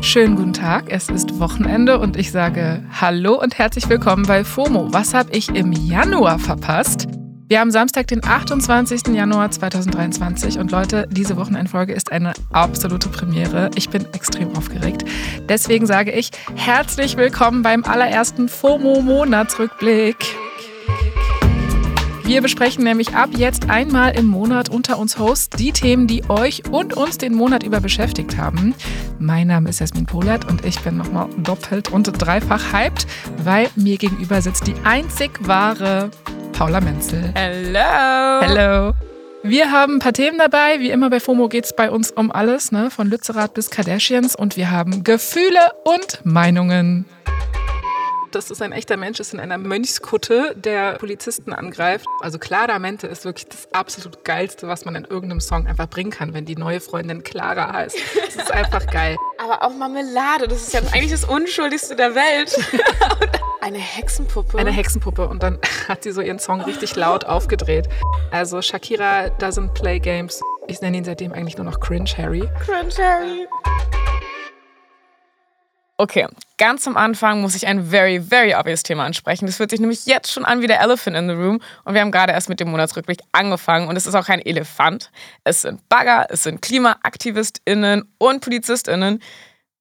Schönen guten Tag, es ist Wochenende und ich sage Hallo und herzlich willkommen bei FOMO. Was habe ich im Januar verpasst? Wir haben Samstag, den 28. Januar 2023 und Leute, diese Wochenendfolge ist eine absolute Premiere. Ich bin extrem aufgeregt. Deswegen sage ich herzlich willkommen beim allerersten FOMO-Monatsrückblick. Wir besprechen nämlich ab jetzt einmal im Monat unter uns Hosts die Themen, die euch und uns den Monat über beschäftigt haben. Mein Name ist Jasmin Polat und ich bin nochmal doppelt und dreifach hyped, weil mir gegenüber sitzt die einzig wahre Paula Menzel. Hello. Hello. Wir haben ein paar Themen dabei. Wie immer bei FOMO geht es bei uns um alles, ne? von Lützerath bis Kardashians. Und wir haben Gefühle und Meinungen dass es ein echter Mensch ist in einer Mönchskutte, der Polizisten angreift. Also Clara Mente ist wirklich das absolut geilste, was man in irgendeinem Song einfach bringen kann, wenn die neue Freundin Clara heißt. Das ist einfach geil. Aber auch Marmelade, das ist ja eigentlich das Unschuldigste der Welt. Eine Hexenpuppe. Eine Hexenpuppe. Und dann hat sie so ihren Song richtig laut aufgedreht. Also Shakira doesn't play games. Ich nenne ihn seitdem eigentlich nur noch Cringe Harry. Cringe Harry. Okay, ganz am Anfang muss ich ein very, very obvious Thema ansprechen. Das fühlt sich nämlich jetzt schon an wie der Elephant in the Room. Und wir haben gerade erst mit dem Monatsrückblick angefangen. Und es ist auch kein Elefant. Es sind Bagger, es sind KlimaaktivistInnen und PolizistInnen.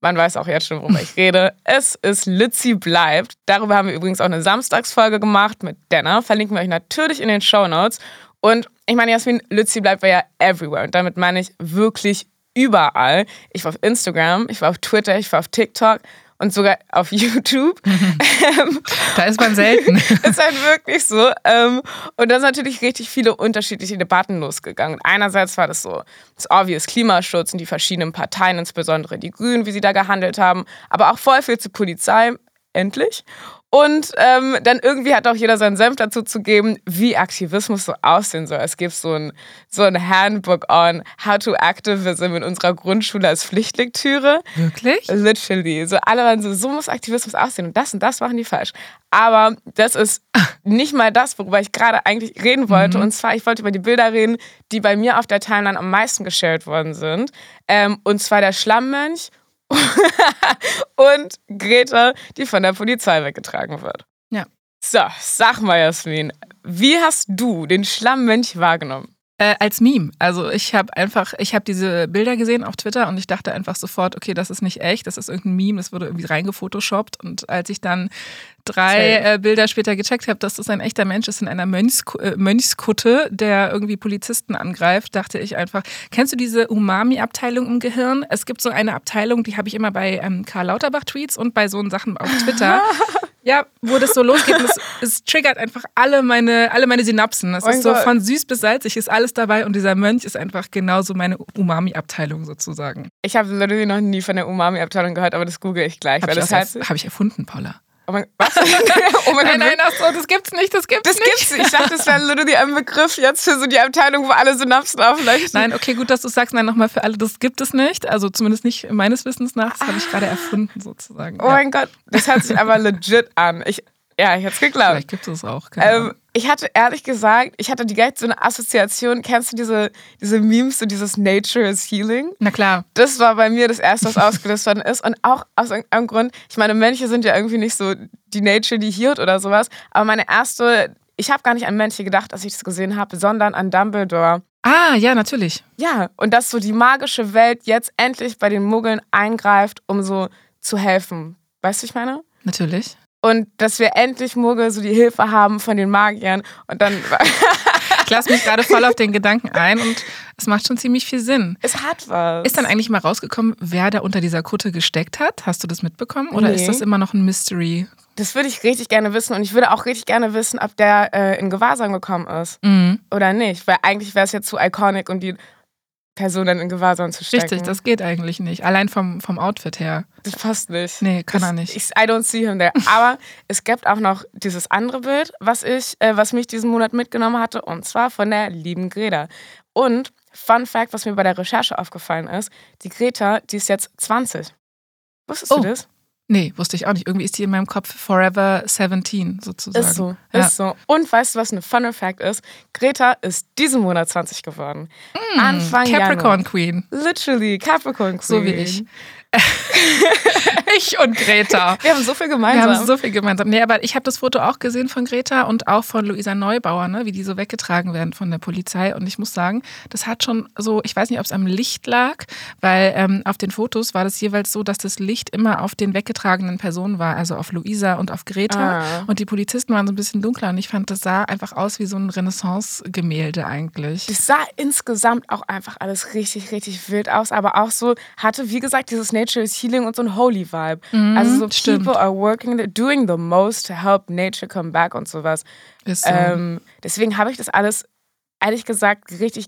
Man weiß auch jetzt schon, worüber ich rede. Es ist Litzy bleibt. Darüber haben wir übrigens auch eine Samstagsfolge gemacht mit Denner. Verlinken wir euch natürlich in den Show Notes. Und ich meine, Jasmin, Litzy bleibt war ja everywhere. Und damit meine ich wirklich überall. Ich war auf Instagram, ich war auf Twitter, ich war auf TikTok und sogar auf YouTube. Ähm, da ist man selten. ist halt wirklich so. Ähm, und da sind natürlich richtig viele unterschiedliche Debatten losgegangen. einerseits war das so das obvious Klimaschutz und die verschiedenen Parteien, insbesondere die Grünen, wie sie da gehandelt haben, aber auch voll viel zur Polizei, endlich. Und ähm, dann irgendwie hat auch jeder seinen Senf dazu zu geben, wie Aktivismus so aussehen soll. Es gibt so ein, so ein Handbook on How to Activism in unserer Grundschule als Pflichtlektüre. Wirklich? Literally. So alle waren so, so muss Aktivismus aussehen und das und das machen die falsch. Aber das ist nicht mal das, worüber ich gerade eigentlich reden wollte. Mhm. Und zwar, ich wollte über die Bilder reden, die bei mir auf der Timeline am meisten geshared worden sind. Ähm, und zwar der Schlammmönch und Greta, die von der Polizei weggetragen wird. Ja. So, sag mal, Jasmin, wie hast du den Schlammmönch wahrgenommen? Äh, als Meme. Also ich habe einfach, ich habe diese Bilder gesehen auf Twitter und ich dachte einfach sofort, okay, das ist nicht echt, das ist irgendein Meme, das wurde irgendwie reingefotoshoppt. Und als ich dann drei äh, Bilder später gecheckt habe, dass das ein echter Mensch ist in einer Mönchsk äh, Mönchskutte, der irgendwie Polizisten angreift, dachte ich einfach, kennst du diese Umami-Abteilung im Gehirn? Es gibt so eine Abteilung, die habe ich immer bei ähm, Karl Lauterbach-Tweets und bei so Sachen auf Twitter. Ja, wo das so losgeht, es, es, triggert einfach alle meine, alle meine Synapsen. Es oh ist so Gott. von süß bis salzig, ist alles dabei und dieser Mönch ist einfach genauso meine Umami-Abteilung sozusagen. Ich habe literally noch nie von der Umami-Abteilung gehört, aber das google ich gleich. Habe ich, das hab ich erfunden, Paula. Oh mein, was? oh mein nein, nein, ach so, das gibt's nicht, das gibt's das nicht. Das gibt's nicht. Ich dachte, das wäre literally ein Begriff jetzt für so die Abteilung, wo alle Synapsen aufleuchten. Nein, okay, gut, dass du sagst, nein, nochmal für alle, das gibt es nicht. Also zumindest nicht meines Wissens nach. Das ah. habe ich gerade erfunden sozusagen. Oh ja. mein Gott, das hört sich aber legit an. Ich, ja, ich hätte es geglaubt. Vielleicht gibt es auch. Ähm, ich hatte ehrlich gesagt, ich hatte die ganze so eine Assoziation. Kennst du diese, diese Memes, so dieses Nature is Healing? Na klar. Das war bei mir das erste, was ausgelöst worden ist. Und auch aus irgendeinem Grund, ich meine, Mönche sind ja irgendwie nicht so die Nature, die healt oder sowas. Aber meine erste, ich habe gar nicht an Mönche gedacht, als ich das gesehen habe, sondern an Dumbledore. Ah, ja, natürlich. Ja, und dass so die magische Welt jetzt endlich bei den Muggeln eingreift, um so zu helfen. Weißt du, ich meine? Natürlich und dass wir endlich Murgel so die Hilfe haben von den Magiern und dann. ich lasse mich gerade voll auf den Gedanken ein und es macht schon ziemlich viel Sinn. Es hat was. Ist dann eigentlich mal rausgekommen, wer da unter dieser Kutte gesteckt hat? Hast du das mitbekommen oder nee. ist das immer noch ein Mystery? Das würde ich richtig gerne wissen und ich würde auch richtig gerne wissen, ob der äh, in Gewahrsam gekommen ist mhm. oder nicht, weil eigentlich wäre es ja zu iconic und die Person dann in Gewahrsam zu stecken. Richtig, das geht eigentlich nicht. Allein vom, vom Outfit her. Das passt nicht. Nee, kann das, er nicht. Ich, I don't see him there. Aber es gibt auch noch dieses andere Bild, was ich, äh, was mich diesen Monat mitgenommen hatte, und zwar von der lieben Greta. Und Fun Fact, was mir bei der Recherche aufgefallen ist, die Greta, die ist jetzt 20. Wusstest oh. du das? Nee, wusste ich auch nicht. Irgendwie ist die in meinem Kopf Forever 17 sozusagen. Ist so, ja. ist so. Und weißt du, was eine Funner Fact ist? Greta ist diesen Monat 20 geworden. Mm, Anfang Capricorn Januar. Queen. Literally, Capricorn Queen. So wie ich. ich und Greta. Wir haben so viel gemeinsam. Wir haben so viel gemeinsam. Nee, aber ich habe das Foto auch gesehen von Greta und auch von Luisa Neubauer, ne, wie die so weggetragen werden von der Polizei. Und ich muss sagen, das hat schon so, ich weiß nicht, ob es am Licht lag, weil ähm, auf den Fotos war das jeweils so, dass das Licht immer auf den weggetragenen Personen war, also auf Luisa und auf Greta. Ah. Und die Polizisten waren so ein bisschen dunkler und ich fand, das sah einfach aus wie so ein Renaissance-Gemälde eigentlich. Es sah insgesamt auch einfach alles richtig, richtig wild aus, aber auch so, hatte wie gesagt dieses Nature is Healing und so ein Holy Vibe. Mhm, also so stimmt. people are working, doing the most to help nature come back und sowas. Ist so. Ähm, deswegen habe ich das alles ehrlich gesagt richtig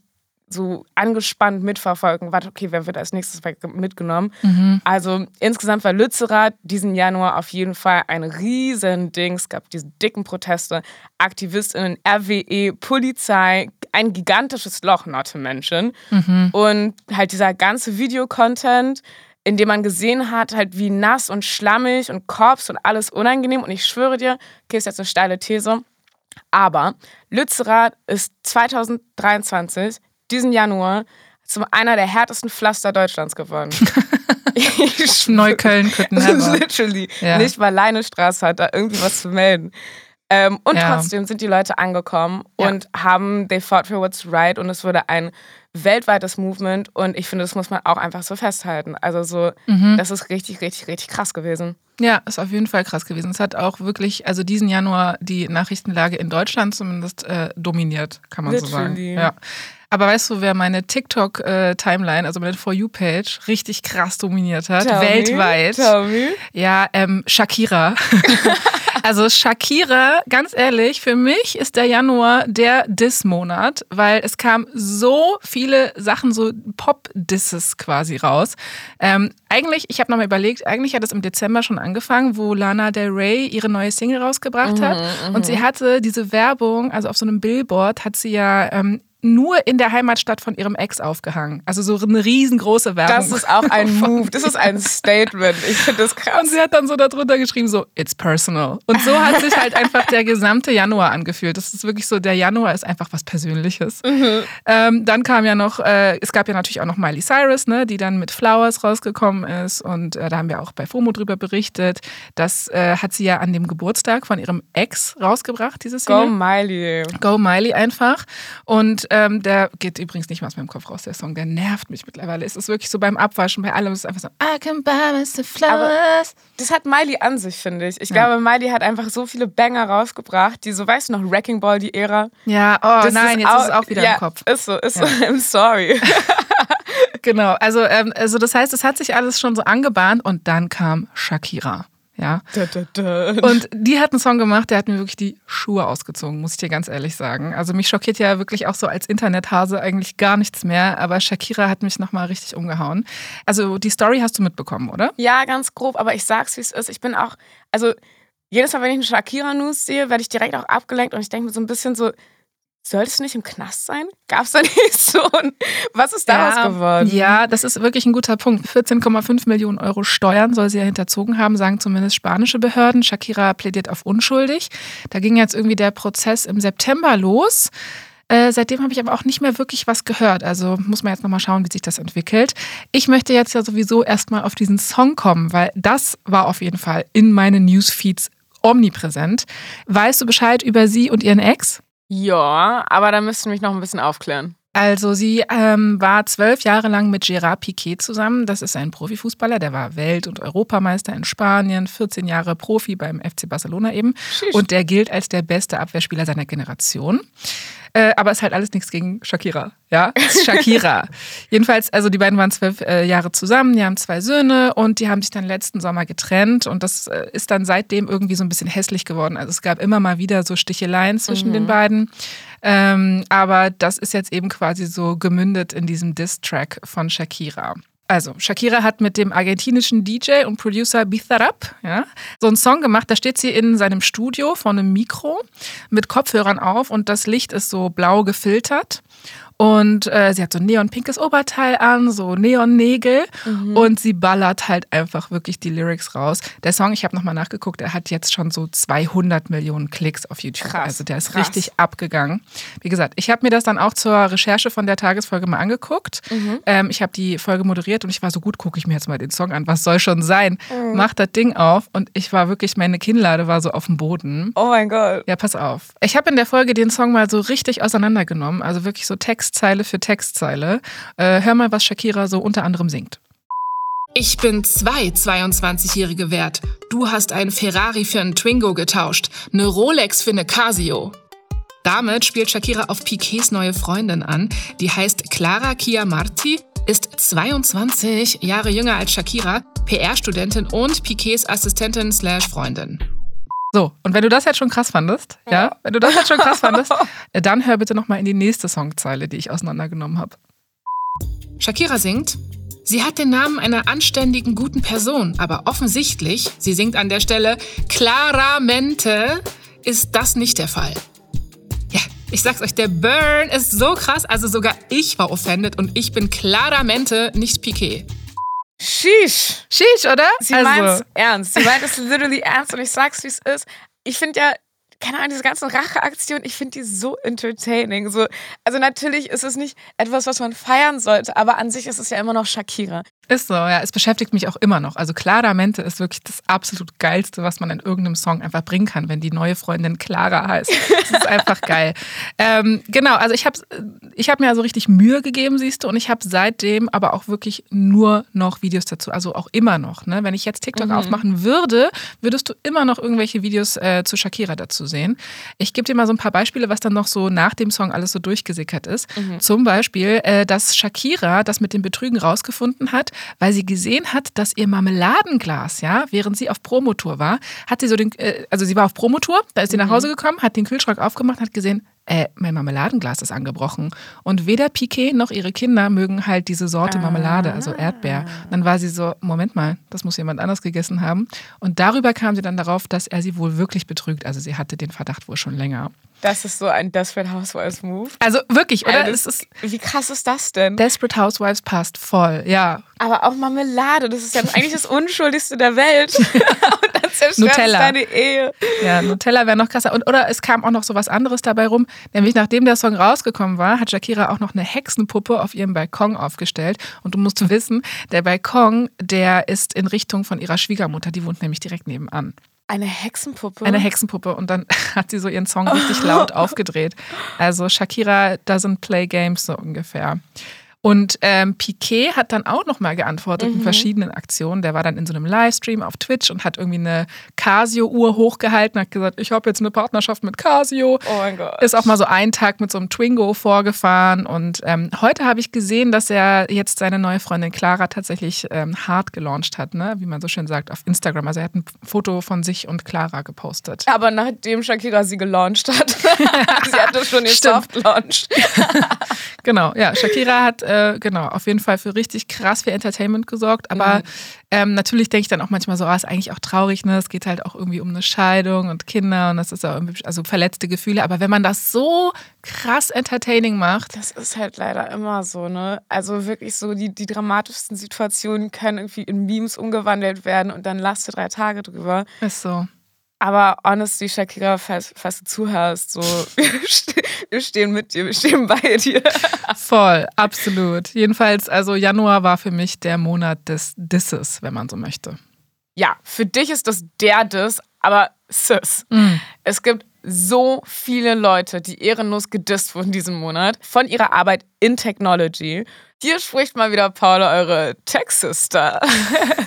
so angespannt mitverfolgen. Warte, okay, wer wird als nächstes mitgenommen? Mhm. Also insgesamt war Lützerath diesen Januar auf jeden Fall ein Riesending. Es gab diese dicken Proteste, AktivistInnen, RWE, Polizei, ein gigantisches Loch, not to mention. Mhm. Und halt dieser ganze Videocontent, in dem man gesehen hat, halt wie nass und schlammig und Korps und alles unangenehm. Und ich schwöre dir, okay, ist jetzt eine steile These, aber Lützerath ist 2023 diesen Januar zu einer der härtesten Pflaster Deutschlands geworden. Neukölln never. Literally. Ja. Nicht mal Leinestraße hat da irgendwie was zu melden. Ähm, und ja. trotzdem sind die Leute angekommen ja. und haben, they fought for what's right und es wurde ein weltweites Movement und ich finde, das muss man auch einfach so festhalten. Also so, mhm. das ist richtig, richtig, richtig krass gewesen. Ja, ist auf jeden Fall krass gewesen. Es hat auch wirklich, also diesen Januar die Nachrichtenlage in Deutschland zumindest äh, dominiert, kann man Literally. so sagen. Ja. Aber weißt du, wer meine TikTok-Timeline, also meine For You-Page, richtig krass dominiert hat? Tell weltweit. Me, tell me. Ja, ähm, Shakira. also Shakira, ganz ehrlich, für mich ist der Januar der Diss-Monat, weil es kam so viele Sachen, so Pop-Disses quasi raus. Ähm, eigentlich, ich habe nochmal überlegt, eigentlich hat es im Dezember schon angefangen, wo Lana Del Rey ihre neue Single rausgebracht mhm, hat. Und sie mhm. hatte diese Werbung, also auf so einem Billboard hat sie ja ähm, nur in der Heimatstadt von ihrem Ex aufgehangen. Also so eine riesengroße Werbung. Das ist auch ein Move, das ist ein Statement. Ich finde das krass. Und sie hat dann so darunter geschrieben, so, it's personal. Und so hat sich halt einfach der gesamte Januar angefühlt. Das ist wirklich so, der Januar ist einfach was Persönliches. Mhm. Ähm, dann kam ja noch, äh, es gab ja natürlich auch noch Miley Cyrus, ne, die dann mit Flowers rausgekommen ist. Und äh, da haben wir auch bei FOMO drüber berichtet. Das äh, hat sie ja an dem Geburtstag von ihrem Ex rausgebracht, dieses Jahr. Go Miley. Go Miley einfach. Und ähm, der geht übrigens nicht mehr aus meinem Kopf raus, der Song. Der nervt mich mittlerweile. Es ist wirklich so beim Abwaschen, bei allem ist es einfach so, I can buy Mr. Flowers. Aber das hat Miley an sich, finde ich. Ich ja. glaube, Miley hat einfach so viele Banger rausgebracht, die so, weißt du noch, Wrecking Ball, die Ära. Ja, oh das nein, ist jetzt auch, ist es auch wieder ja, im Kopf. Ist so, ist ja. so, I'm sorry. genau, also, ähm, also das heißt, es hat sich alles schon so angebahnt und dann kam Shakira. Ja. Und die hat einen Song gemacht, der hat mir wirklich die Schuhe ausgezogen, muss ich dir ganz ehrlich sagen. Also mich schockiert ja wirklich auch so als Internethase eigentlich gar nichts mehr, aber Shakira hat mich nochmal richtig umgehauen. Also die Story hast du mitbekommen, oder? Ja, ganz grob, aber ich sag's, wie es ist. Ich bin auch, also jedes Mal, wenn ich eine Shakira-News sehe, werde ich direkt auch abgelenkt und ich denke mir so ein bisschen so, sollte es nicht im Knast sein? Gab es da nicht so? Ein, was ist daraus ja, geworden? Ja, das ist wirklich ein guter Punkt. 14,5 Millionen Euro Steuern soll sie ja hinterzogen haben, sagen zumindest spanische Behörden. Shakira plädiert auf unschuldig. Da ging jetzt irgendwie der Prozess im September los. Äh, seitdem habe ich aber auch nicht mehr wirklich was gehört. Also muss man jetzt nochmal schauen, wie sich das entwickelt. Ich möchte jetzt ja sowieso erstmal auf diesen Song kommen, weil das war auf jeden Fall in meinen Newsfeeds omnipräsent. Weißt du Bescheid über sie und ihren Ex? Ja, aber da müssten wir mich noch ein bisschen aufklären. Also sie ähm, war zwölf Jahre lang mit Gerard Piquet zusammen. Das ist ein Profifußballer, der war Welt- und Europameister in Spanien, 14 Jahre Profi beim FC Barcelona eben. Schisch. Und der gilt als der beste Abwehrspieler seiner Generation. Äh, aber ist halt alles nichts gegen Shakira. Ja, Shakira. Jedenfalls, also die beiden waren zwölf äh, Jahre zusammen, die haben zwei Söhne und die haben sich dann letzten Sommer getrennt und das äh, ist dann seitdem irgendwie so ein bisschen hässlich geworden. Also es gab immer mal wieder so Sticheleien zwischen mhm. den beiden. Ähm, aber das ist jetzt eben quasi so gemündet in diesem Diss-Track von Shakira. Also, Shakira hat mit dem argentinischen DJ und Producer Bizarrap ja, so einen Song gemacht. Da steht sie in seinem Studio vor einem Mikro mit Kopfhörern auf und das Licht ist so blau gefiltert. Und äh, sie hat so ein neonpinkes Oberteil an, so Neonnägel. Mhm. Und sie ballert halt einfach wirklich die Lyrics raus. Der Song, ich habe nochmal nachgeguckt, er hat jetzt schon so 200 Millionen Klicks auf YouTube. Krass, also der ist krass. richtig abgegangen. Wie gesagt, ich habe mir das dann auch zur Recherche von der Tagesfolge mal angeguckt. Mhm. Ähm, ich habe die Folge moderiert und ich war so gut, gucke ich mir jetzt mal den Song an. Was soll schon sein? Mhm. Mach das Ding auf und ich war wirklich, meine Kinnlade war so auf dem Boden. Oh mein Gott. Ja, pass auf. Ich habe in der Folge den Song mal so richtig auseinandergenommen. Also wirklich so Textzeile für Textzeile. Äh, hör mal, was Shakira so unter anderem singt. Ich bin zwei 22-Jährige wert. Du hast einen Ferrari für einen Twingo getauscht, eine Rolex für eine Casio. Damit spielt Shakira auf Piquets neue Freundin an. Die heißt Clara Chiamarti, ist 22 Jahre jünger als Shakira, PR-Studentin und Piquets Assistentin slash Freundin. So, und wenn du das jetzt schon krass fandest, ja, ja wenn du das jetzt schon krass fandest, äh, dann hör bitte nochmal in die nächste Songzeile, die ich auseinandergenommen habe. Shakira singt, sie hat den Namen einer anständigen, guten Person, aber offensichtlich, sie singt an der Stelle, claramente ist das nicht der Fall. Ja, ich sag's euch, der Burn ist so krass, also sogar ich war offended und ich bin claramente nicht Piquet. Sheesh. Sheesh, oder? Sie also. meint es ernst. Sie meint es literally ernst und ich sag's, wie es ist. Ich finde ja, keine Ahnung, diese ganzen Racheaktionen, ich finde die so entertaining. So, also natürlich ist es nicht etwas, was man feiern sollte, aber an sich ist es ja immer noch Shakira. Ist so, ja. Es beschäftigt mich auch immer noch. Also Claramente ist wirklich das absolut Geilste, was man in irgendeinem Song einfach bringen kann, wenn die neue Freundin Clara heißt. Das ist einfach geil. Ähm, genau, also ich habe ich hab mir also richtig Mühe gegeben, siehst du, und ich habe seitdem aber auch wirklich nur noch Videos dazu. Also auch immer noch. Ne? Wenn ich jetzt TikTok mhm. aufmachen würde, würdest du immer noch irgendwelche Videos äh, zu Shakira dazu sehen. Ich gebe dir mal so ein paar Beispiele, was dann noch so nach dem Song alles so durchgesickert ist. Mhm. Zum Beispiel, äh, dass Shakira das mit dem Betrügen rausgefunden hat, weil sie gesehen hat, dass ihr Marmeladenglas, ja, während sie auf Promotour war, hat sie so den, äh, also sie war auf Promotour, da ist sie mhm. nach Hause gekommen, hat den Kühlschrank aufgemacht, hat gesehen, äh, mein Marmeladenglas ist angebrochen. Und weder Piquet noch ihre Kinder mögen halt diese Sorte ah. Marmelade, also Erdbeer. Dann war sie so, Moment mal, das muss jemand anders gegessen haben. Und darüber kam sie dann darauf, dass er sie wohl wirklich betrügt. Also sie hatte den Verdacht wohl schon länger. Das ist so ein Desperate Housewives Move. Also wirklich, oder? Also, ist, wie krass ist das denn? Desperate Housewives passt voll, ja. Aber auch Marmelade, das ist ja eigentlich das Unschuldigste der Welt. Und Nutella. deine Ehe. Ja, Nutella wäre noch krasser. Und, oder es kam auch noch so was anderes dabei rum. Nämlich nachdem der Song rausgekommen war, hat Shakira auch noch eine Hexenpuppe auf ihrem Balkon aufgestellt. Und du musst wissen, der Balkon, der ist in Richtung von ihrer Schwiegermutter. Die wohnt nämlich direkt nebenan. Eine Hexenpuppe? Eine Hexenpuppe. Und dann hat sie so ihren Song richtig laut aufgedreht. Also Shakira doesn't play games so ungefähr. Und ähm, Piquet hat dann auch nochmal geantwortet mhm. in verschiedenen Aktionen. Der war dann in so einem Livestream auf Twitch und hat irgendwie eine Casio-Uhr hochgehalten, hat gesagt, ich habe jetzt eine Partnerschaft mit Casio. Oh mein Gott. Ist auch mal so einen Tag mit so einem Twingo vorgefahren. Und ähm, heute habe ich gesehen, dass er jetzt seine neue Freundin Clara tatsächlich ähm, hart gelauncht hat, ne? wie man so schön sagt, auf Instagram. Also er hat ein Foto von sich und Clara gepostet. Aber nachdem Shakira sie gelauncht hat, sie hatte schon den Soft-Launch. genau, ja, Shakira hat äh, genau, auf jeden Fall für richtig krass viel Entertainment gesorgt. Aber mhm. ähm, natürlich denke ich dann auch manchmal so, ah, ist eigentlich auch traurig, ne? Es geht halt auch irgendwie um eine Scheidung und Kinder und das ist auch irgendwie, also verletzte Gefühle. Aber wenn man das so krass entertaining macht. Das ist halt leider immer so, ne? Also wirklich so, die, die dramatischsten Situationen können irgendwie in Memes umgewandelt werden und dann lasst du drei Tage drüber. Ist so. Aber honestly, Shakira, falls, falls du zuhörst, so, wir stehen mit dir, wir stehen bei dir. Voll, absolut. Jedenfalls, also Januar war für mich der Monat des Disses, wenn man so möchte. Ja, für dich ist das der Diss, aber Sis. Mm. Es gibt so viele Leute, die ehrenlos gedisst wurden diesen Monat von ihrer Arbeit in Technology. Hier spricht mal wieder Paula, eure Tech-Sister.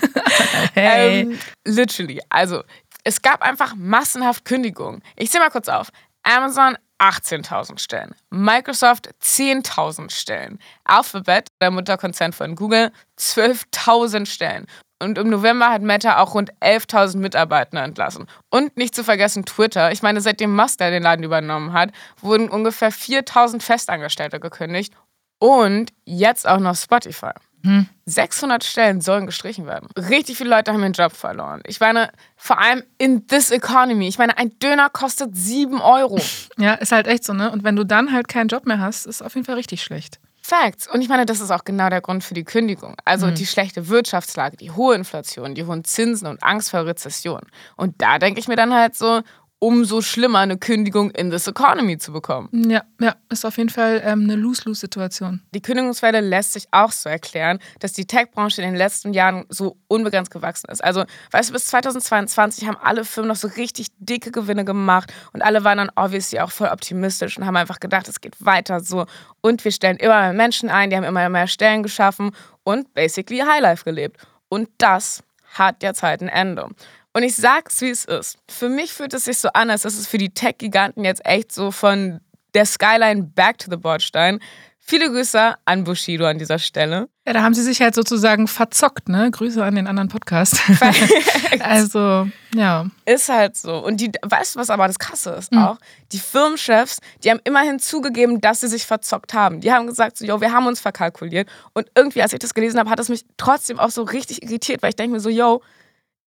hey. ähm, literally. Also, es gab einfach massenhaft Kündigungen. Ich zähle mal kurz auf. Amazon 18.000 Stellen, Microsoft 10.000 Stellen, Alphabet, der Mutterkonzern von Google, 12.000 Stellen. Und im November hat Meta auch rund 11.000 Mitarbeiter entlassen. Und nicht zu vergessen Twitter. Ich meine, seitdem Musk den Laden übernommen hat, wurden ungefähr 4.000 Festangestellte gekündigt. Und jetzt auch noch Spotify. Hm. 600 Stellen sollen gestrichen werden. Richtig viele Leute haben ihren Job verloren. Ich meine, vor allem in this economy. Ich meine, ein Döner kostet 7 Euro. Ja, ist halt echt so, ne? Und wenn du dann halt keinen Job mehr hast, ist auf jeden Fall richtig schlecht. Facts. Und ich meine, das ist auch genau der Grund für die Kündigung. Also mhm. die schlechte Wirtschaftslage, die hohe Inflation, die hohen Zinsen und Angst vor Rezession. Und da denke ich mir dann halt so, umso schlimmer, eine Kündigung in this economy zu bekommen. Ja, ja, ist auf jeden Fall ähm, eine Lose-Lose-Situation. Die Kündigungswelle lässt sich auch so erklären, dass die Tech-Branche in den letzten Jahren so unbegrenzt gewachsen ist. Also, weißt du, bis 2022 haben alle Firmen noch so richtig dicke Gewinne gemacht und alle waren dann obviously auch voll optimistisch und haben einfach gedacht, es geht weiter so. Und wir stellen immer mehr Menschen ein, die haben immer mehr Stellen geschaffen und basically Highlife gelebt. Und das hat jetzt halt ein Ende. Und ich sag's, wie es ist. Für mich fühlt es sich so an, als ist es für die Tech-Giganten jetzt echt so von der Skyline back to the Bordstein. Viele Grüße an Bushido an dieser Stelle. Ja, da haben sie sich halt sozusagen verzockt, ne? Grüße an den anderen Podcast. also, ja. Ist halt so. Und die, weißt du, was aber das Krasse ist mhm. auch? Die Firmenchefs, die haben immerhin zugegeben, dass sie sich verzockt haben. Die haben gesagt, so, yo, wir haben uns verkalkuliert. Und irgendwie, als ich das gelesen habe, hat es mich trotzdem auch so richtig irritiert, weil ich denke mir so, yo,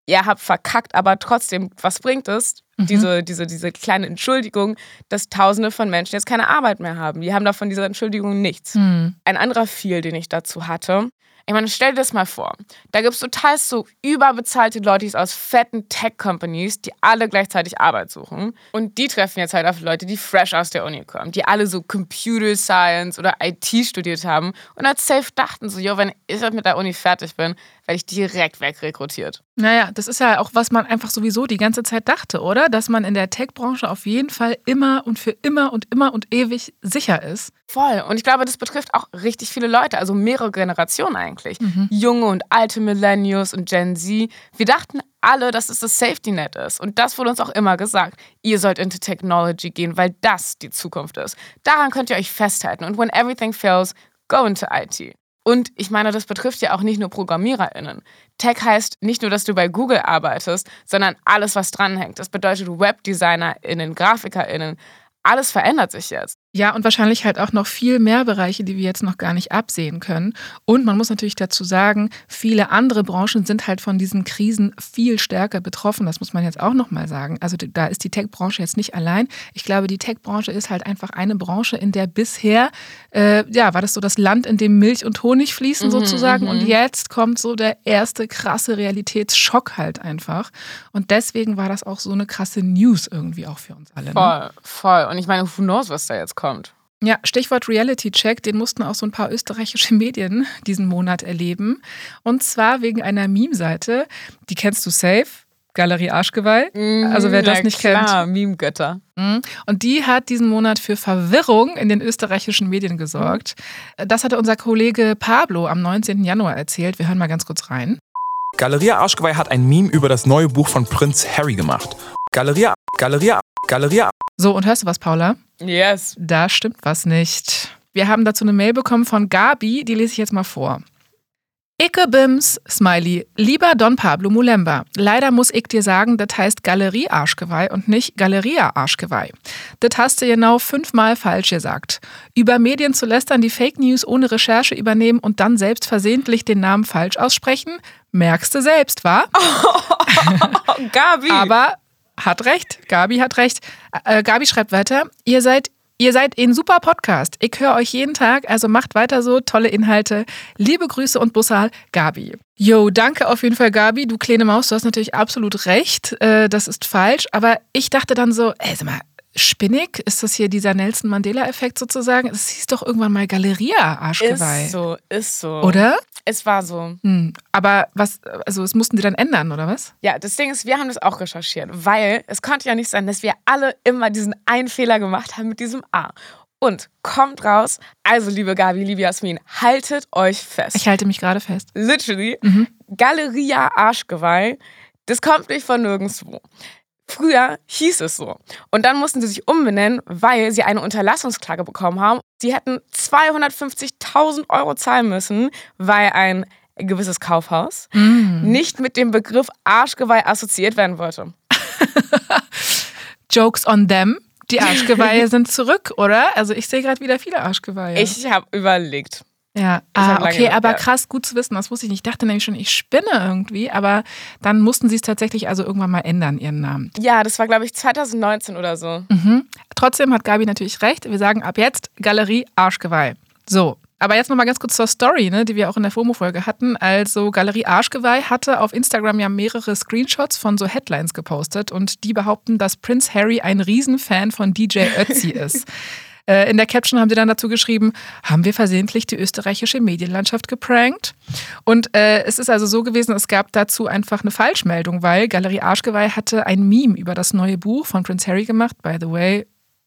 ihr habt verkackt, aber trotzdem, was bringt es? Mhm. Diese, diese, diese kleine Entschuldigung, dass Tausende von Menschen jetzt keine Arbeit mehr haben. Die haben davon dieser Entschuldigung nichts. Mhm. Ein anderer Feel, den ich dazu hatte, ich meine, stell dir das mal vor. Da gibt es total so überbezahlte Leute aus fetten Tech-Companies, die alle gleichzeitig Arbeit suchen. Und die treffen jetzt halt auf Leute, die fresh aus der Uni kommen, die alle so Computer Science oder IT studiert haben und als safe dachten so, jo, wenn ich mit der Uni fertig bin, werde ich direkt wegrekrutiert. Naja, das ist ja auch, was man einfach sowieso die ganze Zeit dachte, oder? Dass man in der Tech-Branche auf jeden Fall immer und für immer und immer und ewig sicher ist. Voll. Und ich glaube, das betrifft auch richtig viele Leute, also mehrere Generationen eigentlich. Mhm. Junge und alte Millennials und Gen Z. Wir dachten alle, dass es das Safety Net ist. Und das wurde uns auch immer gesagt. Ihr sollt into Technology gehen, weil das die Zukunft ist. Daran könnt ihr euch festhalten. Und when everything fails, go into IT. Und ich meine, das betrifft ja auch nicht nur ProgrammiererInnen. Tech heißt nicht nur, dass du bei Google arbeitest, sondern alles, was dranhängt. Das bedeutet WebdesignerInnen, GrafikerInnen, alles verändert sich jetzt. Ja, und wahrscheinlich halt auch noch viel mehr Bereiche, die wir jetzt noch gar nicht absehen können. Und man muss natürlich dazu sagen, viele andere Branchen sind halt von diesen Krisen viel stärker betroffen. Das muss man jetzt auch nochmal sagen. Also da ist die Tech-Branche jetzt nicht allein. Ich glaube, die Tech-Branche ist halt einfach eine Branche, in der bisher, äh, ja, war das so das Land, in dem Milch und Honig fließen mhm, sozusagen. Und mhm. jetzt kommt so der erste krasse Realitätsschock halt einfach. Und deswegen war das auch so eine krasse News irgendwie auch für uns alle. Ne? Voll, voll. Und ich meine, who knows, was da jetzt kommt kommt. Ja, Stichwort Reality Check, den mussten auch so ein paar österreichische Medien diesen Monat erleben. Und zwar wegen einer Meme-Seite, die kennst du safe. Galerie Arschgeweih. Mhm, also wer das nicht klar, kennt. Meme-Götter. Mhm. Und die hat diesen Monat für Verwirrung in den österreichischen Medien gesorgt. Das hatte unser Kollege Pablo am 19. Januar erzählt. Wir hören mal ganz kurz rein. Galeria Arschgeweih hat ein Meme über das neue Buch von Prinz Harry gemacht. Galeria, Galeria, Galeria. So, und hörst du was, Paula? Yes. Da stimmt was nicht. Wir haben dazu eine Mail bekommen von Gabi, die lese ich jetzt mal vor. Icke Bims, Smiley, lieber Don Pablo Mulemba, leider muss ich dir sagen, das heißt Galerie Arschgeweih und nicht Galeria Arschgeweih. Das hast du genau fünfmal falsch gesagt. Über Medien zu lästern, die Fake News ohne Recherche übernehmen und dann selbst versehentlich den Namen falsch aussprechen, merkst du selbst, wa? Oh, Gabi. Aber hat recht, Gabi hat recht. Äh, Gabi schreibt weiter, ihr seid Ihr seid ein super Podcast. Ich höre euch jeden Tag, also macht weiter so, tolle Inhalte. Liebe Grüße und Bussal, Gabi. Jo, danke auf jeden Fall, Gabi. Du kleine Maus, du hast natürlich absolut recht. Äh, das ist falsch. Aber ich dachte dann so, ey, sag mal, spinnig? Ist das hier dieser Nelson Mandela-Effekt sozusagen? Es hieß doch irgendwann mal Galeria, Arschgeweih. Ist so, ist so. Oder? Es war so. Hm. Aber was, also es mussten sie dann ändern, oder was? Ja, das Ding ist, wir haben das auch recherchiert, weil es konnte ja nicht sein, dass wir alle immer diesen einen Fehler gemacht haben mit diesem A. Und kommt raus, also liebe Gabi, liebe Jasmin, haltet euch fest. Ich halte mich gerade fest. Literally, mhm. Galeria Arschgeweih, das kommt nicht von nirgendwo. Früher hieß es so. Und dann mussten sie sich umbenennen, weil sie eine Unterlassungsklage bekommen haben. Sie hätten 250.000 Euro zahlen müssen, weil ein gewisses Kaufhaus mm. nicht mit dem Begriff Arschgeweih assoziiert werden wollte. Jokes on them. Die Arschgeweihe sind zurück, oder? Also ich sehe gerade wieder viele Arschgeweihe. Ich habe überlegt. Ja, ah, okay, aber ja. krass, gut zu wissen, das wusste ich nicht. Ich dachte nämlich schon, ich spinne irgendwie, aber dann mussten sie es tatsächlich also irgendwann mal ändern, ihren Namen. Ja, das war, glaube ich, 2019 oder so. Mhm. Trotzdem hat Gabi natürlich recht. Wir sagen ab jetzt Galerie Arschgeweih. So. Aber jetzt nochmal ganz kurz zur Story, ne, die wir auch in der FOMO-Folge hatten. Also Galerie Arschgeweih hatte auf Instagram ja mehrere Screenshots von so Headlines gepostet und die behaupten, dass Prince Harry ein Riesenfan von DJ Ötzi ist. Äh, In der Caption haben sie dann dazu geschrieben, haben wir versehentlich die österreichische Medienlandschaft geprankt? Und äh, es ist also so gewesen, es gab dazu einfach eine Falschmeldung, weil Galerie Arschgeweih hatte ein Meme über das neue Buch von Prince Harry gemacht. By the way,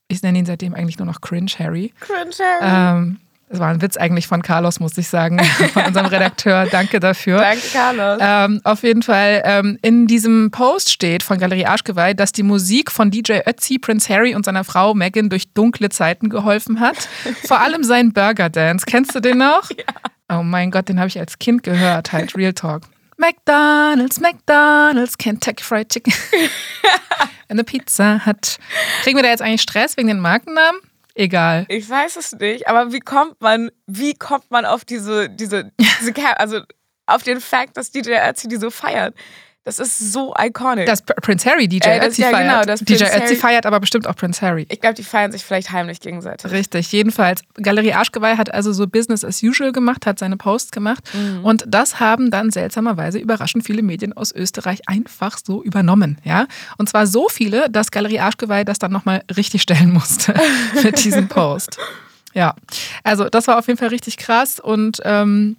ich nenne ihn seitdem eigentlich nur noch Cringe Harry. Cringe Harry. Ähm, das war ein Witz eigentlich von Carlos, muss ich sagen, von unserem Redakteur. Danke dafür. Danke, Carlos. Ähm, auf jeden Fall, ähm, in diesem Post steht von Galerie Arschgeweih, dass die Musik von DJ Ötzi, Prince Harry und seiner Frau Meghan durch dunkle Zeiten geholfen hat. Vor allem sein Burger Dance. Kennst du den noch? Oh mein Gott, den habe ich als Kind gehört, halt Real Talk. McDonald's, McDonald's, Kentucky Fried Chicken. Eine Pizza hat. Kriegen wir da jetzt eigentlich Stress wegen den Markennamen? Egal. Ich weiß es nicht, aber wie kommt man, wie kommt man auf diese, diese, diese also auf den Fakt, dass DJ Ötzi die so feiert? Das ist so iconic. Dass P- Prince Harry DJ Äh, das- Ötzi ja, genau, feiert. dass DJ Prince Ötzi feiert aber bestimmt auch Prince Harry. ich glaube, die feiern sich vielleicht heimlich gegenseitig. Richtig, jedenfalls. Galerie Arschgeweih hat also so Business as usual gemacht, hat seine Posts gemacht. Mhm. Und das haben dann seltsamerweise überraschend viele Medien aus Österreich einfach so übernommen. Ja? Und zwar so viele, dass Galerie Arschgeweih das dann nochmal richtig stellen musste mit diesem Post. Ja, also das war auf jeden Fall richtig krass und ähm,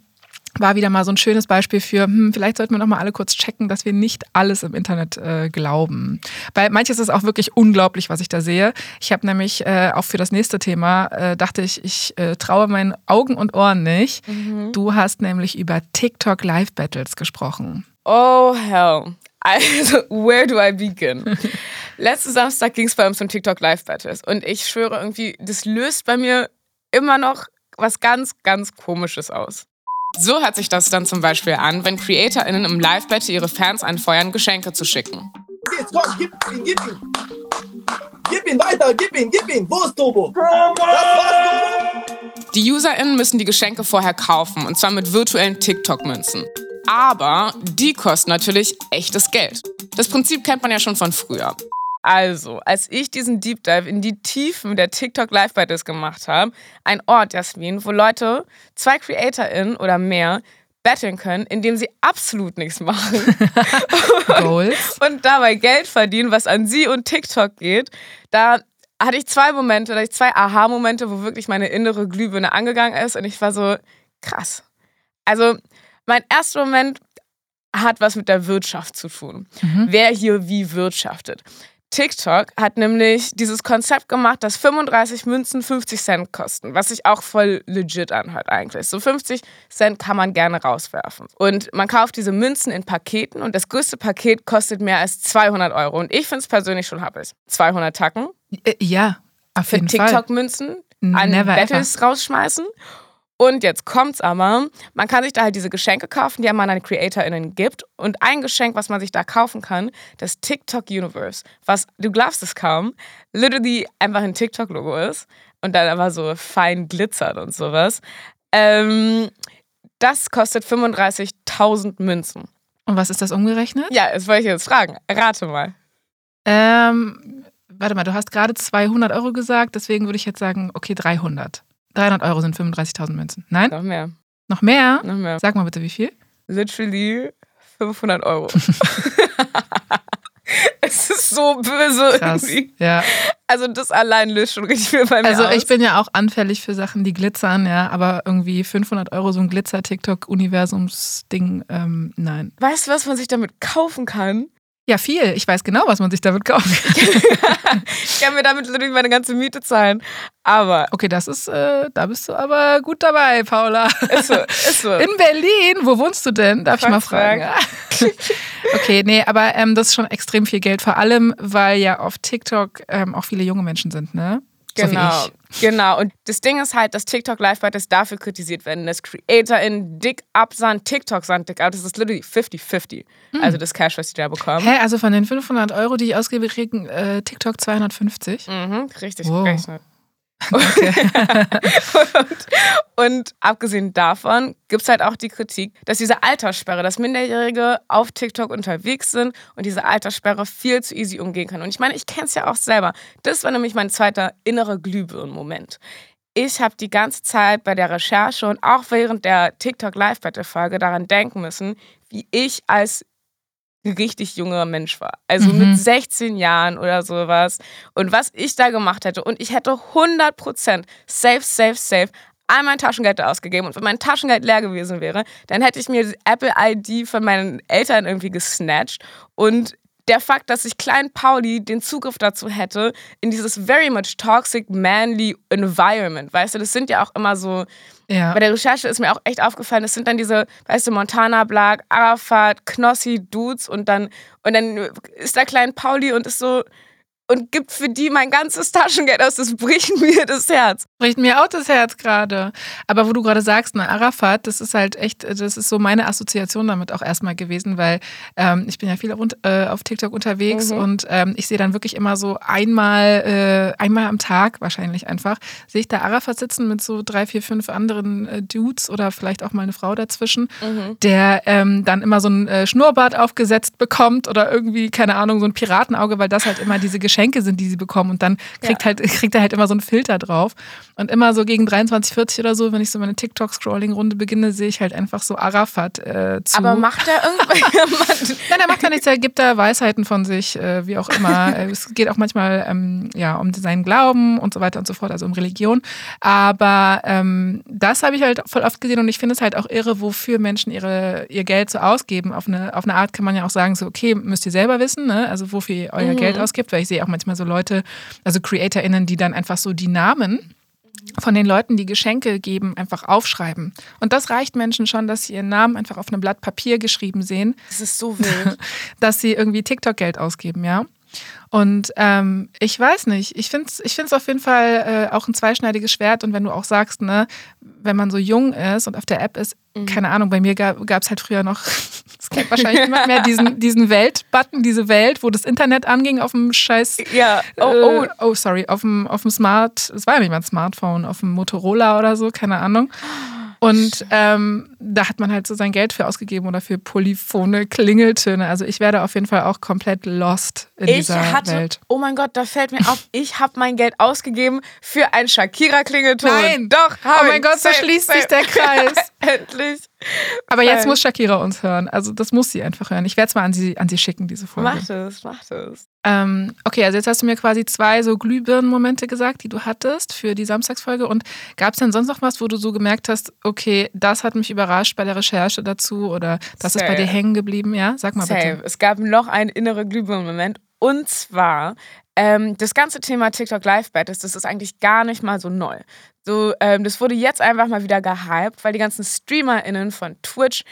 war wieder mal so ein schönes Beispiel für, hm, vielleicht sollten wir noch mal alle kurz checken, dass wir nicht alles im Internet äh, glauben. Weil manches ist auch wirklich unglaublich, was ich da sehe. Ich habe nämlich äh, auch für das nächste Thema, äh, dachte ich, ich äh, traue meinen Augen und Ohren nicht. Du hast nämlich über TikTok Live Battles gesprochen. Oh hell. Also, where do I begin? Letzten Samstag ging es bei uns um TikTok Live Battles und ich schwöre irgendwie, das löst bei mir immer noch was ganz, ganz Komisches aus. So hört sich das dann zum Beispiel an, wenn CreatorInnen im Live-Battle ihre Fans anfeuern, Geschenke zu schicken. Jetzt komm, gib ihn, gib ihn. Gib ihn weiter, gib ihn, gib ihn. Wo ist Turbo? Die UserInnen müssen die Geschenke vorher kaufen und zwar mit virtuellen TikTok-Münzen. Aber die kosten natürlich echtes Geld. Das Prinzip kennt man ja schon von früher. Also, als ich diesen Deep Dive in die Tiefen der TikTok Live Battles gemacht habe, ein Ort, Jasmin, wo Leute, zwei CreatorInnen oder mehr, battlen können, indem sie absolut nichts machen Goals. und dabei Geld verdienen, was an sie und TikTok geht, da hatte ich zwei Momente, da hatte ich zwei Aha-Momente, wo wirklich meine innere Glühbirne angegangen ist und ich war so, krass. Also, mein erster Moment hat was mit der Wirtschaft zu tun. Wer hier wie wirtschaftet. TikTok hat nämlich dieses Konzept gemacht, dass 35 Münzen 50 Cent kosten, was sich auch voll legit anhört eigentlich. So 50 Cent kann man gerne rauswerfen. Und man kauft diese Münzen in Paketen und das größte Paket kostet mehr als 200 Euro. Und ich finde es persönlich schon happig. 200 Tacken Äh, ja, auf für jeden Fall. TikTok-Münzen an Never Battles rausschmeißen. Und jetzt kommt's aber, man kann sich da halt diese Geschenke kaufen, die man an CreatorInnen gibt. Und ein Geschenk, was man sich da kaufen kann, das TikTok Universe, was, du glaubst es kaum, literally einfach ein TikTok-Logo ist und dann aber so fein glitzert und sowas. Ähm, das kostet 35.000 Münzen. Und was ist das umgerechnet? Ja, das wollte ich jetzt fragen. Rate mal. Ähm, warte mal, du hast gerade 200 Euro gesagt, deswegen würde ich jetzt sagen, okay, 300. 300 Euro sind 35.000 Münzen. Nein? Noch mehr. Noch mehr? Noch mehr. Sag mal bitte, wie viel? literally 500 Euro. es ist so böse Krass. irgendwie. Ja. Also das allein löst schon richtig viel bei mir Also aus. ich bin ja auch anfällig für Sachen, die glitzern, ja, aber irgendwie 500 Euro so ein Glitzer-TikTok-Universums-Ding, ähm, nein. weißt du, was man sich damit kaufen kann? Ja, viel. Ich weiß genau, was man sich damit kaufen kann. Ich kann mir damit literally meine ganze Miete zahlen. Aber Okay, das ist, äh, da bist du aber gut dabei, Paula. ist so, ist so. In Berlin, wo wohnst du denn? Darf ich mal fragen? Kreuzberg. okay, nee, aber ähm, das ist schon extrem viel Geld, vor allem, weil ja auf TikTok ähm, auch viele junge Menschen sind, ne? So Genau, ich. genau. Und das Ding ist halt, dass TikTok Live Battles dafür kritisiert werden, dass CreatorInnen dick absahen, TikTok sahen dick ab. Das ist literally 50-50. Also das Cash, was die da bekommen. Hä, also von den 500 Euro, die ich ausgebe, kriegen äh, TikTok 250? Mhm, richtig Wow. gerechnet. Und, und abgesehen davon gibt es halt auch die Kritik, dass diese Alterssperre, dass Minderjährige auf TikTok unterwegs sind und diese Alterssperre viel zu easy umgehen können. Und ich meine, ich kenne es ja auch selber. Das war nämlich mein zweiter innerer Glühbirnen-Moment. Ich habe die ganze Zeit bei der Recherche und auch während der TikTok Live-Battle-Folge daran denken müssen, wie ich als richtig junger Mensch war. Also Mhm. mit 16 Jahren oder sowas. Und was ich da gemacht hätte. Und ich hätte 100% safe, safe, safe all mein Taschengeld ausgegeben. Und wenn mein Taschengeld leer gewesen wäre, dann hätte ich mir die Apple ID von meinen Eltern irgendwie gesnatcht. Und der Fakt, dass ich Klein Pauli den Zugriff dazu hätte, in dieses very much toxic, manly environment, weißt du, das sind ja auch immer so, Ja. bei der Recherche ist mir auch echt aufgefallen, das sind dann diese, weißt du, Montana Black, Arafat, Knossi, Dudes und dann, und dann ist da Klein Pauli und ist so, und gibt für die mein ganzes Taschengeld aus. Das bricht mir das Herz. Bricht mir auch das Herz gerade. Aber wo du gerade sagst, ne, Arafat, das ist halt echt, das ist so meine Assoziation damit auch erstmal gewesen, weil ähm, ich bin ja viel auf, äh, auf TikTok unterwegs Mhm. und ähm, ich sehe dann wirklich immer so einmal, äh, einmal am Tag wahrscheinlich einfach, sehe ich da Arafat sitzen mit so drei, vier, fünf anderen äh, Dudes oder vielleicht auch mal eine Frau dazwischen, der ähm, dann immer so ein äh, Schnurrbart aufgesetzt bekommt oder irgendwie, keine Ahnung, so ein Piratenauge, weil das halt immer diese Geschenke sind, die sie bekommen und dann kriegt, halt, kriegt er halt immer so einen Filter drauf. Und immer so gegen 23, 40 oder so, wenn ich so meine TikTok-Scrolling-Runde beginne, sehe ich halt einfach so Arafat äh, zu. Aber macht er irgendwann. Nein, er macht ja nichts, er gibt da Weisheiten von sich, äh, wie auch immer. Äh, es geht auch manchmal ähm, ja, um seinen Glauben und so weiter und so fort, also um Religion. Aber ähm, das habe ich halt voll oft gesehen und ich finde es halt auch irre, wofür Menschen ihre, ihr Geld so ausgeben. Auf eine, auf eine Art kann man ja auch sagen, so, okay, müsst ihr selber wissen, ne? also wofür ihr euer Geld ausgibt, weil ich sehe auch manchmal so Leute, also CreatorInnen, die dann einfach so die Namen von den Leuten, die Geschenke geben, einfach aufschreiben. Und das reicht Menschen schon, dass sie ihren Namen einfach auf einem Blatt Papier geschrieben sehen Das ist so wild. dass sie irgendwie TikTok-Geld ausgeben, ja. Und ähm, ich weiß nicht, ich finde es ich find's auf jeden Fall äh, auch ein zweischneidiges Schwert. Und wenn du auch sagst, ne, wenn man so jung ist und auf der App ist, keine Ahnung, bei mir gab es halt früher noch, das kennt wahrscheinlich niemand mehr, diesen, diesen Welt-Button, diese Welt, wo das Internet anging auf dem scheiß ja. Oh, oh. äh, oh, sorry, auf dem, auf dem Smart, es war ja nicht mal ein Smartphone, auf dem Motorola oder so, keine Ahnung. Und ähm, da hat man halt so sein Geld für ausgegeben oder für polyphone Klingeltöne. Also ich werde auf jeden Fall auch komplett lost in Ich dieser hatte, Welt. oh mein Gott, da fällt mir auf, ich habe mein Geld ausgegeben für ein Shakira-Klingelton. Nein. Doch, Oh mein. Gott, so Safe, schließt safe. sich der Kreis. Endlich. Aber jetzt Geil. muss Shakira uns hören. Also das muss sie einfach hören. Ich werde es mal an sie, an sie schicken, diese Folge. Mach das, mach das. Ähm, okay, also jetzt hast du mir quasi zwei so Glühbirnen-Momente gesagt, die du hattest für die Samstagsfolge. Und gab es denn sonst noch was, wo du so gemerkt hast, okay, das hat mich überrascht bei der Recherche dazu oder das ist bei Safe. dir hängen geblieben? Ja, sag mal Safe. bitte. Es gab noch einen inneren Glühbirnen-Moment. Und zwar, ähm, das ganze Thema TikTok Live Battles, das ist eigentlich gar nicht mal so neu. So, ähm, das wurde jetzt einfach mal wieder gehypt, weil die ganzen StreamerInnen von Twitch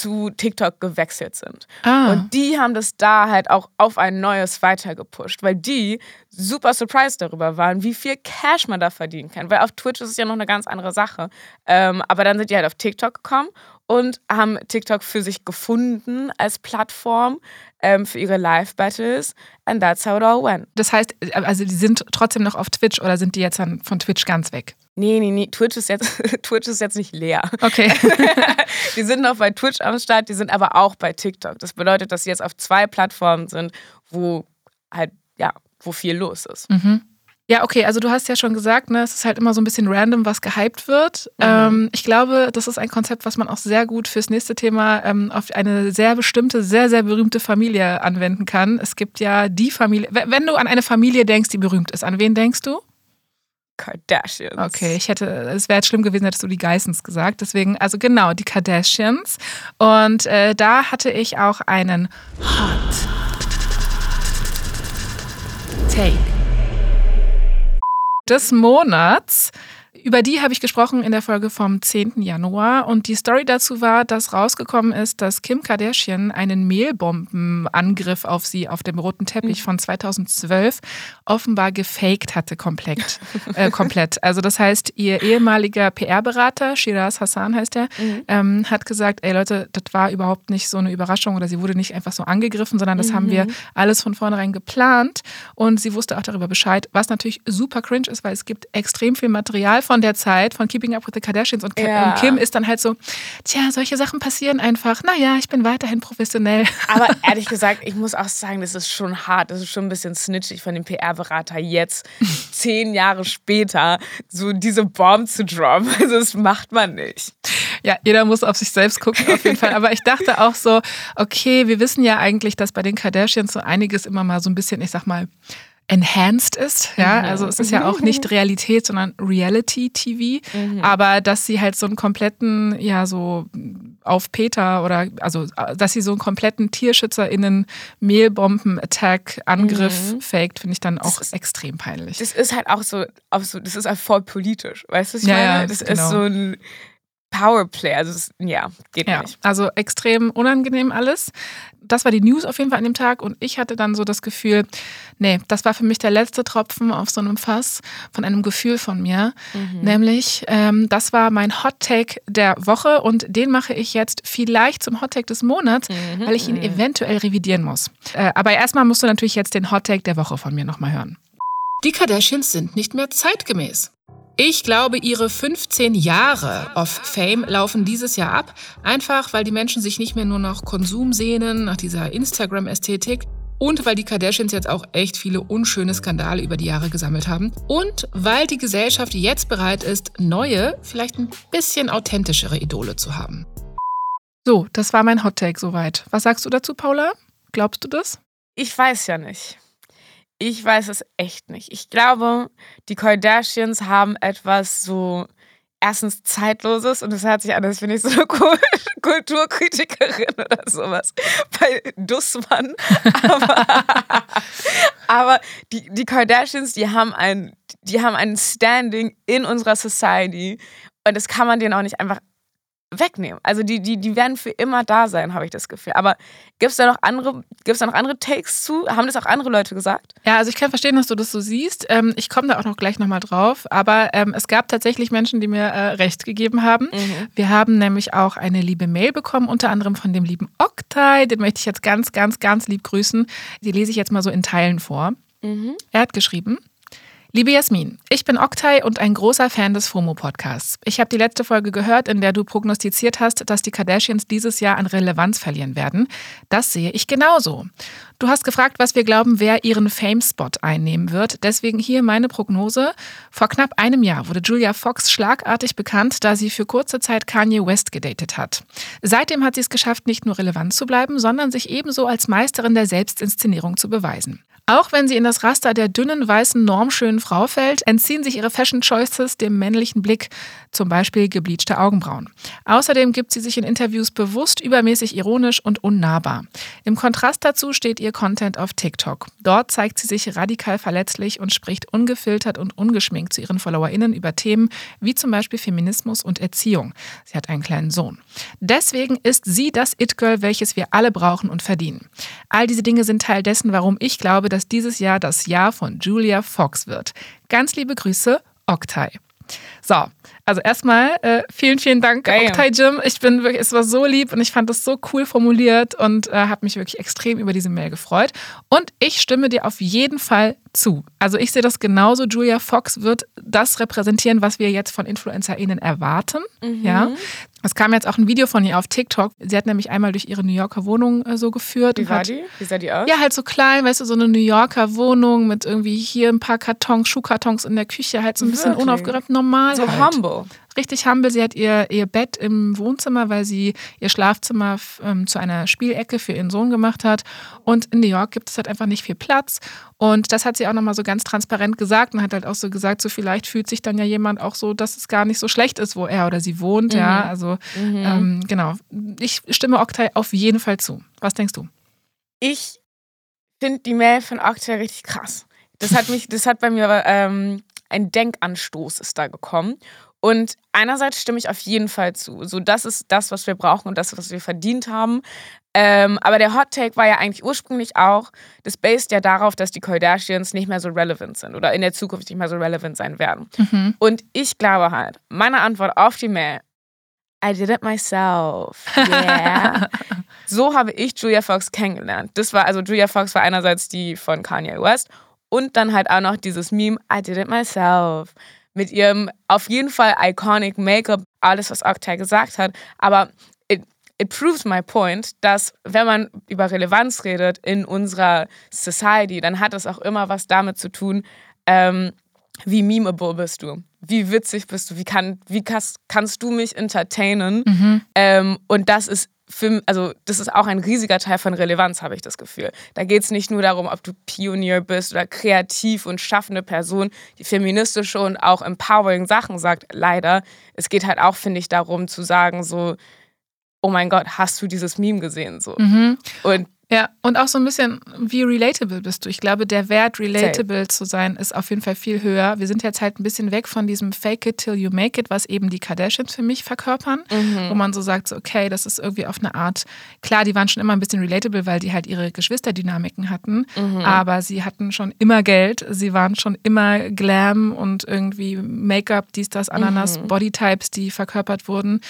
zu TikTok gewechselt sind. Ah, Und die haben das da halt auch auf ein neues weitergepusht, weil die super surprised darüber waren, wie viel Cash man da verdienen kann. Weil auf Twitch ist es ja noch eine ganz andere Sache. Ähm, aber dann sind die halt auf TikTok gekommen und haben TikTok für sich gefunden als Plattform ähm, für ihre Live-Battles. And that's how it all went. das heißt, also die sind trotzdem noch auf Twitch oder sind die jetzt dann von Twitch ganz weg? Nee, nee, nee, Twitch ist jetzt, Twitch ist jetzt nicht leer. Okay. die sind noch bei Twitch am Start, die sind aber auch bei TikTok. Das bedeutet, dass sie jetzt auf zwei Plattformen sind, wo halt, ja, wo viel los ist. Mhm. Ja, okay, also du hast ja schon gesagt, ne, es ist halt immer so ein bisschen random, was gehypt wird. Ähm, ich glaube, das ist ein Konzept, was man auch sehr gut fürs nächste Thema ähm, auf eine sehr bestimmte, sehr, sehr berühmte Familie anwenden kann. Es gibt ja die Familie, wenn wenn du an eine Familie denkst, die berühmt ist, an wen denkst du? Kardashians. Okay, ich hätte, es wäre jetzt schlimm gewesen, hättest du die Geissens gesagt. Deswegen, also genau, die Kardashians. Und äh, da hatte ich auch einen Hot Take des Monats über die habe ich gesprochen in der Folge vom 10. Januar. Und die Story dazu war, dass rausgekommen ist, dass Kim Kardashian einen Mehlbombenangriff auf sie auf dem roten Teppich von 2012 offenbar gefaked hatte komplett. äh, komplett. Also das heißt, ihr ehemaliger PR-Berater, Shiraz Hassan heißt er, mhm. ähm, hat gesagt, ey Leute, das war überhaupt nicht so eine Überraschung oder sie wurde nicht einfach so angegriffen, sondern das mhm. haben wir alles von vornherein geplant. Und sie wusste auch darüber Bescheid, was natürlich super cringe ist, weil es gibt extrem viel Material von der Zeit, von Keeping Up with the Kardashians und, ja. und Kim ist dann halt so, tja, solche Sachen passieren einfach. Naja, ich bin weiterhin professionell. Aber ehrlich gesagt, ich muss auch sagen, das ist schon hart, das ist schon ein bisschen snitchig von dem PR-Berater jetzt, zehn Jahre später, so diese Bomb zu droppen. Also das macht man nicht. Ja, jeder muss auf sich selbst gucken, auf jeden Fall. Aber ich dachte auch so, okay, wir wissen ja eigentlich, dass bei den Kardashians so einiges immer mal so ein bisschen, ich sag mal, enhanced ist. Ja, mhm. also es ist ja auch nicht Realität, sondern Reality-TV. Mhm. Aber dass sie halt so einen kompletten, ja, so auf Peter oder also dass sie so einen kompletten TierschützerInnen Mehlbomben-Attack-Angriff mhm. faked, finde ich dann auch ist, extrem peinlich. Das ist halt auch so, auch so, das ist halt voll politisch. Weißt du, ich ja, meine? Ja, das genau. ist so ein Powerplay. Also das, ja, geht ja, nicht. Also extrem unangenehm alles. Das war die News auf jeden Fall an dem Tag und ich hatte dann so das Gefühl, nee, das war für mich der letzte Tropfen auf so einem Fass von einem Gefühl von mir. Mhm. Nämlich, ähm, das war mein Hot Take der Woche und den mache ich jetzt vielleicht zum Hot Take des Monats, mhm. weil ich ihn eventuell revidieren muss. Äh, aber erstmal musst du natürlich jetzt den Hot Take der Woche von mir nochmal hören. Die Kardashians sind nicht mehr zeitgemäß. Ich glaube, ihre 15 Jahre of Fame laufen dieses Jahr ab, einfach weil die Menschen sich nicht mehr nur nach Konsum sehnen, nach dieser Instagram-Ästhetik und weil die Kardashians jetzt auch echt viele unschöne Skandale über die Jahre gesammelt haben und weil die Gesellschaft jetzt bereit ist, neue, vielleicht ein bisschen authentischere Idole zu haben. So, das war mein Hot Take soweit. Was sagst du dazu, Paula? Glaubst du das? Ich weiß ja nicht. Ich weiß es echt nicht. Ich glaube, die Kardashians haben etwas so erstens zeitloses und das hört sich an, als bin ich so eine Kulturkritikerin oder sowas bei Dussmann. Aber, aber die, die Kardashians, die haben ein, die haben ein Standing in unserer Society und das kann man denen auch nicht einfach wegnehmen. Also die, die, die werden für immer da sein, habe ich das Gefühl. Aber gibt es da noch andere, gibt's da noch andere Takes zu? Haben das auch andere Leute gesagt? Ja, also ich kann verstehen, dass du das so siehst. Ähm, ich komme da auch noch gleich nochmal drauf. Aber ähm, es gab tatsächlich Menschen, die mir äh, recht gegeben haben. Mhm. Wir haben nämlich auch eine liebe Mail bekommen, unter anderem von dem lieben Oktay. Den möchte ich jetzt ganz, ganz, ganz lieb grüßen. Die lese ich jetzt mal so in Teilen vor. Mhm. Er hat geschrieben, Liebe Jasmin, ich bin Oktay und ein großer Fan des FOMO-Podcasts. Ich habe die letzte Folge gehört, in der du prognostiziert hast, dass die Kardashians dieses Jahr an Relevanz verlieren werden. Das sehe ich genauso. Du hast gefragt, was wir glauben, wer ihren Fame-Spot einnehmen wird. Deswegen hier meine Prognose. Vor knapp einem Jahr wurde Julia Fox schlagartig bekannt, da sie für kurze Zeit Kanye West gedatet hat. Seitdem hat sie es geschafft, nicht nur relevant zu bleiben, sondern sich ebenso als Meisterin der Selbstinszenierung zu beweisen. Auch wenn sie in das Raster der dünnen, weißen, normschönen Frau fällt, entziehen sich ihre Fashion Choices dem männlichen Blick, zum Beispiel gebleachte Augenbrauen. Außerdem gibt sie sich in Interviews bewusst übermäßig ironisch und unnahbar. Im Kontrast dazu steht ihr Content auf TikTok. Dort zeigt sie sich radikal verletzlich und spricht ungefiltert und ungeschminkt zu ihren FollowerInnen über Themen wie zum Beispiel Feminismus und Erziehung. Sie hat einen kleinen Sohn. Deswegen ist sie das It-Girl, welches wir alle brauchen und verdienen. All diese Dinge sind Teil dessen, warum ich glaube, dass dieses Jahr das Jahr von Julia Fox wird. Ganz liebe Grüße, Oktay. So, also erstmal äh, vielen, vielen Dank, Oktay Jim. Ich bin wirklich, es war so lieb und ich fand es so cool formuliert und äh, habe mich wirklich extrem über diese Mail gefreut. Und ich stimme dir auf jeden Fall zu. Also ich sehe das genauso. Julia Fox wird das repräsentieren, was wir jetzt von InfluencerInnen erwarten. Mhm. Ja. Es kam jetzt auch ein Video von ihr auf TikTok. Sie hat nämlich einmal durch ihre New Yorker Wohnung äh, so geführt. Wie war hat, die? Wie sah die aus? Ja, halt so klein, weißt du, so eine New Yorker Wohnung mit irgendwie hier ein paar Kartons, Schuhkartons in der Küche, halt so ein bisschen Wirklich? unaufgeräumt, normal. So halt. humble richtig humble. Sie hat ihr, ihr Bett im Wohnzimmer, weil sie ihr Schlafzimmer ähm, zu einer Spielecke für ihren Sohn gemacht hat. Und in New York gibt es halt einfach nicht viel Platz. Und das hat sie auch nochmal so ganz transparent gesagt und hat halt auch so gesagt, so vielleicht fühlt sich dann ja jemand auch so, dass es gar nicht so schlecht ist, wo er oder sie wohnt. Mhm. Ja, also mhm. ähm, genau. Ich stimme Oktay auf jeden Fall zu. Was denkst du? Ich finde die Mail von Oktay richtig krass. Das hat mich, das hat bei mir ähm, ein Denkanstoß ist da gekommen. Und einerseits stimme ich auf jeden Fall zu. So, das ist das, was wir brauchen und das, was wir verdient haben. Ähm, aber der Hot Take war ja eigentlich ursprünglich auch, das based ja darauf, dass die Kardashians nicht mehr so relevant sind oder in der Zukunft nicht mehr so relevant sein werden. Mhm. Und ich glaube halt, meine Antwort auf die Mail, I did it myself. Yeah. so habe ich Julia Fox kennengelernt. Das war, also Julia Fox war einerseits die von Kanye West und dann halt auch noch dieses Meme, I did it myself. Mit ihrem auf jeden Fall iconic Make-up, alles, was Octa gesagt hat. Aber it, it proves my point, dass wenn man über Relevanz redet in unserer Society, dann hat das auch immer was damit zu tun, ähm, wie memeable bist du? Wie witzig bist du? Wie, kann, wie kannst, kannst du mich entertainen? Mhm. Ähm, und das ist für, also das ist auch ein riesiger Teil von Relevanz, habe ich das Gefühl. Da geht es nicht nur darum, ob du Pionier bist oder kreativ und schaffende Person, die feministische und auch empowering Sachen sagt. Leider. Es geht halt auch, finde ich, darum zu sagen, so, oh mein Gott, hast du dieses Meme gesehen? So. Mhm. Und Ja, und auch so ein bisschen, wie relatable bist du? Ich glaube, der Wert, relatable zu sein, ist auf jeden Fall viel höher. Wir sind jetzt halt ein bisschen weg von diesem Fake it till you make it, was eben die Kardashians für mich verkörpern, wo man so sagt, so, okay, das ist irgendwie auf eine Art, klar, die waren schon immer ein bisschen relatable, weil die halt ihre Geschwisterdynamiken hatten, aber sie hatten schon immer Geld, sie waren schon immer Glam und irgendwie Make-up, dies, das, Ananas, Bodytypes, die verkörpert wurden.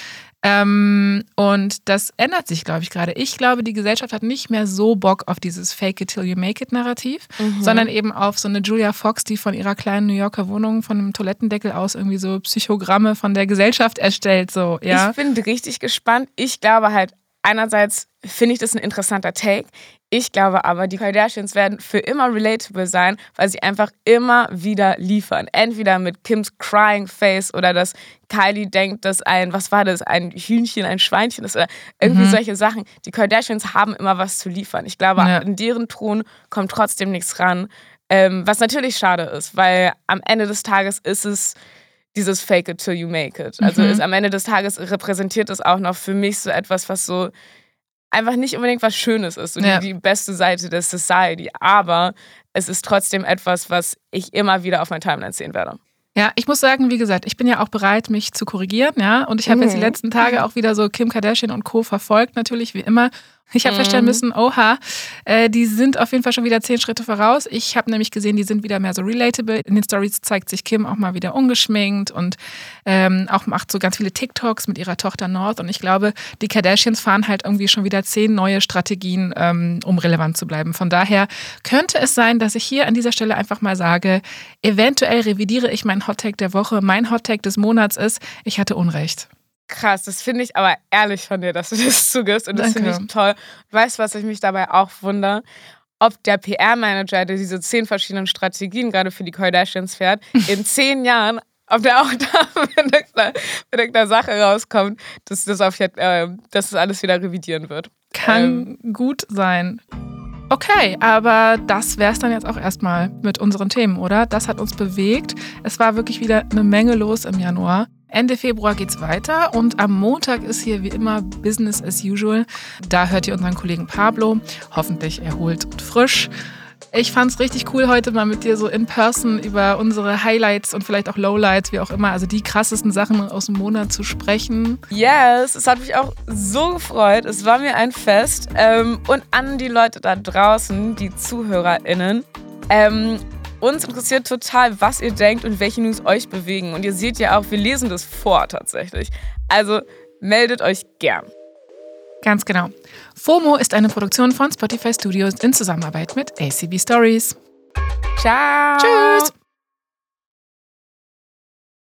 Ähm, und das ändert sich, glaube ich, gerade. Ich glaube, die Gesellschaft hat nicht mehr so Bock auf dieses Fake it till you make it Narrativ, sondern eben auf so eine Julia Fox, die von ihrer kleinen New Yorker Wohnung von einem Toilettendeckel aus irgendwie so Psychogramme von der Gesellschaft erstellt. So, ja. Ich bin richtig gespannt. Ich glaube halt, einerseits finde ich das ein interessanter Take. Ich glaube aber, die Kardashians werden für immer relatable sein, weil sie einfach immer wieder liefern. Entweder mit Kims Crying Face oder dass Kylie denkt, dass ein, was war das, ein Hühnchen, ein Schweinchen ist oder irgendwie solche Sachen. Die Kardashians haben immer was zu liefern. Ich glaube, Ja. in deren Thron kommt trotzdem nichts ran. Ähm, was natürlich schade ist, weil am Ende des Tages ist es dieses Fake it till you make it. Also ist, am Ende des Tages repräsentiert es auch noch für mich so etwas, was so einfach nicht unbedingt was Schönes ist, so Ja. die, die beste Seite der Society. Aber es ist trotzdem etwas, was ich immer wieder auf meiner Timeline sehen werde. Ja, ich muss sagen, wie gesagt, ich bin ja auch bereit, mich zu korrigieren, ja. Und ich habe jetzt die letzten Tage auch wieder so Kim Kardashian und Co. verfolgt, natürlich, wie immer. Ich habe feststellen müssen, oha, äh, die sind auf jeden Fall schon wieder zehn Schritte voraus. Ich habe nämlich gesehen, die sind wieder mehr so relatable. In den Stories zeigt sich Kim auch mal wieder ungeschminkt und ähm, auch macht so ganz viele TikToks mit ihrer Tochter North. Und ich glaube, die Kardashians fahren halt irgendwie schon wieder zehn neue Strategien, ähm, um relevant zu bleiben. Von daher könnte es sein, dass ich hier an dieser Stelle einfach mal sage, eventuell revidiere ich meinen Hottag der Woche. Mein Hottag des Monats ist, ich hatte Unrecht. Krass, das finde ich aber ehrlich von dir, dass du das zugibst. Und das finde ich toll. Weißt du, was ich mich dabei auch wundere? Ob der PR-Manager, der diese zehn verschiedenen Strategien gerade für die Kardashians fährt, in zehn Jahren, ob der auch da mit irgendeiner, mit irgendeiner Sache rauskommt, dass das, auf, äh, dass das alles wieder revidieren wird. Kann gut sein. Okay, aber das wäre es dann jetzt auch erstmal mit unseren Themen, oder? Das hat uns bewegt. Es war wirklich wieder eine Menge los im Januar. Ende Februar geht's weiter und am Montag ist hier wie immer Business as usual. Da hört ihr unseren Kollegen Pablo, hoffentlich erholt und frisch. Ich fand's richtig cool, heute mal mit dir so in person über unsere Highlights und vielleicht auch Lowlights, wie auch immer, also die krassesten Sachen aus dem Monat zu sprechen. Yes, es hat mich auch so gefreut. Es war mir ein Fest. Ähm, und an die Leute da draußen, die ZuhörerInnen. Uns interessiert total, was ihr denkt und welche News euch bewegen. Und ihr seht ja auch, wir lesen das vor tatsächlich. Also meldet euch gern. Ganz genau. FOMO ist eine Produktion von Spotify Studios in Zusammenarbeit mit ACB Stories. Ciao. Tschüss!